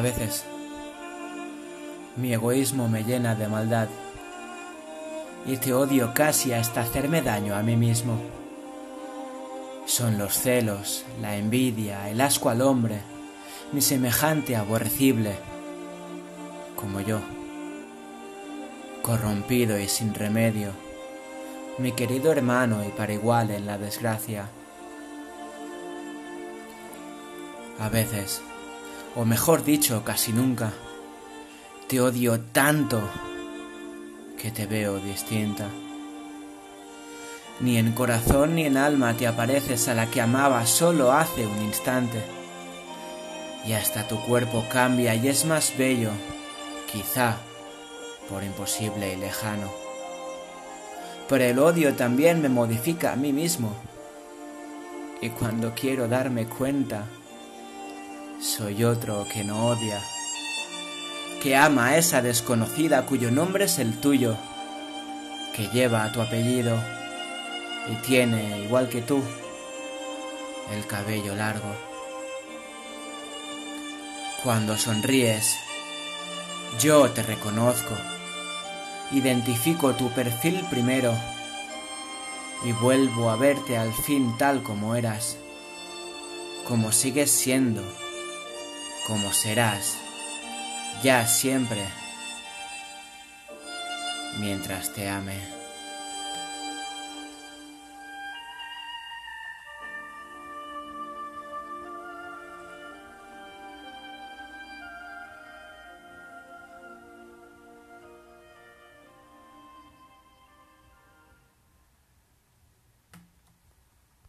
veces mi egoísmo me llena de maldad y te odio casi hasta hacerme daño a mí mismo. Son los celos, la envidia, el asco al hombre, mi semejante aborrecible, como yo, corrompido y sin remedio, mi querido hermano y para igual en la desgracia. A veces, o mejor dicho, casi nunca, te odio tanto que te veo distinta. Ni en corazón ni en alma te apareces a la que amaba solo hace un instante. Y hasta tu cuerpo cambia y es más bello, quizá por imposible y lejano. Pero el odio también me modifica a mí mismo. Y cuando quiero darme cuenta, soy otro que no odia que ama a esa desconocida cuyo nombre es el tuyo, que lleva tu apellido y tiene, igual que tú, el cabello largo. Cuando sonríes, yo te reconozco, identifico tu perfil primero y vuelvo a verte al fin tal como eras, como sigues siendo, como serás ya siempre, mientras te ame.